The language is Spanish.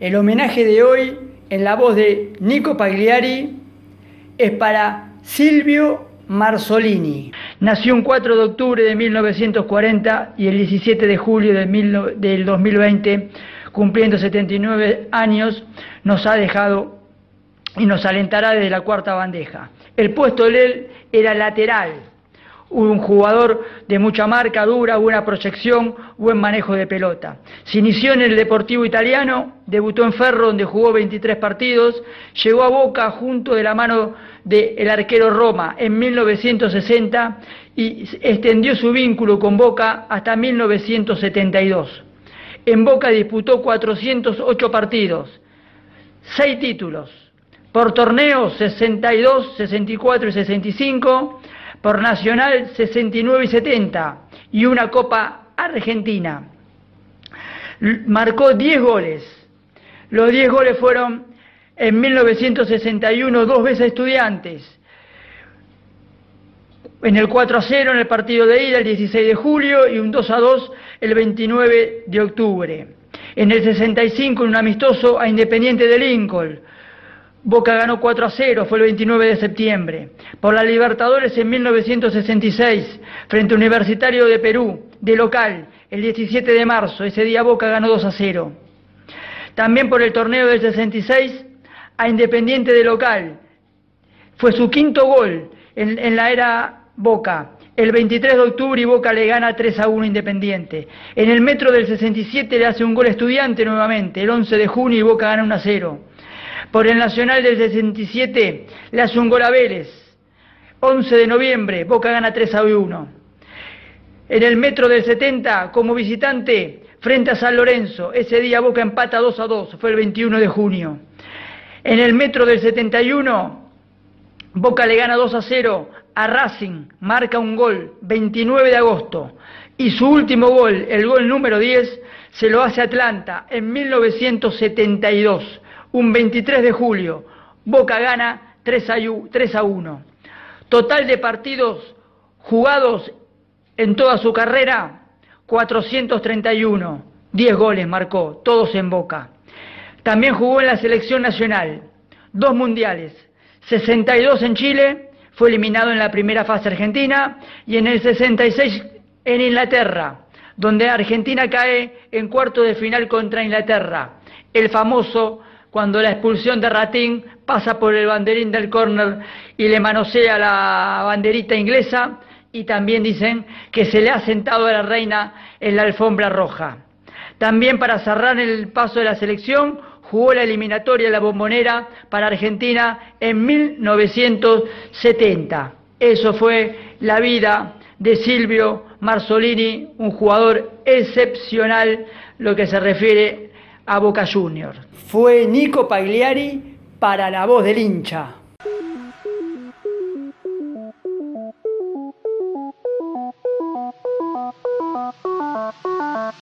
El homenaje de hoy, en la voz de Nico Pagliari, es para Silvio Marzolini. Nació un 4 de octubre de 1940 y el 17 de julio del 2020, cumpliendo 79 años, nos ha dejado y nos alentará desde la cuarta bandeja. El puesto de él era lateral, un jugador de mucha marca, dura, buena proyección, buen manejo de pelota. Se inició en el Deportivo Italiano, debutó en Ferro donde jugó 23 partidos, llegó a Boca junto de la mano del arquero Roma en 1960 y extendió su vínculo con Boca hasta 1972. En Boca disputó 408 partidos, 6 títulos, por torneos 62, 64 y 65, por Nacional 69 y 70 y una Copa Argentina. Marcó 10 goles. Los 10 goles fueron en 1961 dos veces estudiantes. En el 4 a 0 en el partido de ida el 16 de julio y un 2 a 2 el 29 de octubre. En el 65 en un amistoso a Independiente de Lincoln Boca ganó 4 a 0, fue el 29 de septiembre. Por la Libertadores en 1966, frente a Universitario de Perú, de local, el 17 de marzo. Ese día Boca ganó 2 a 0. También por el torneo del 66, a Independiente de local. Fue su quinto gol en, en la era Boca. El 23 de octubre y Boca le gana 3 a 1 Independiente. En el metro del 67 le hace un gol estudiante nuevamente. El 11 de junio y Boca gana 1 a 0. Por el Nacional del 67 le hace un gol a Vélez. 11 de noviembre, Boca gana 3 a 1. En el metro del 70, como visitante, frente a San Lorenzo, ese día Boca empata 2 a 2, fue el 21 de junio. En el metro del 71, Boca le gana 2 a 0 a Racing, marca un gol, 29 de agosto. Y su último gol, el gol número 10, se lo hace Atlanta en 1972 un 23 de julio, Boca gana 3 a 1. Total de partidos jugados en toda su carrera, 431. 10 goles marcó, todos en Boca. También jugó en la selección nacional, dos mundiales, 62 en Chile, fue eliminado en la primera fase argentina, y en el 66 en Inglaterra, donde Argentina cae en cuarto de final contra Inglaterra. El famoso cuando la expulsión de Ratín pasa por el banderín del córner y le manosea la banderita inglesa y también dicen que se le ha sentado a la reina en la alfombra roja. También para cerrar el paso de la selección jugó la eliminatoria de la bombonera para Argentina en 1970. Eso fue la vida de Silvio Marzolini, un jugador excepcional lo que se refiere a Boca Juniors. Fue Nico Pagliari para la voz del hincha.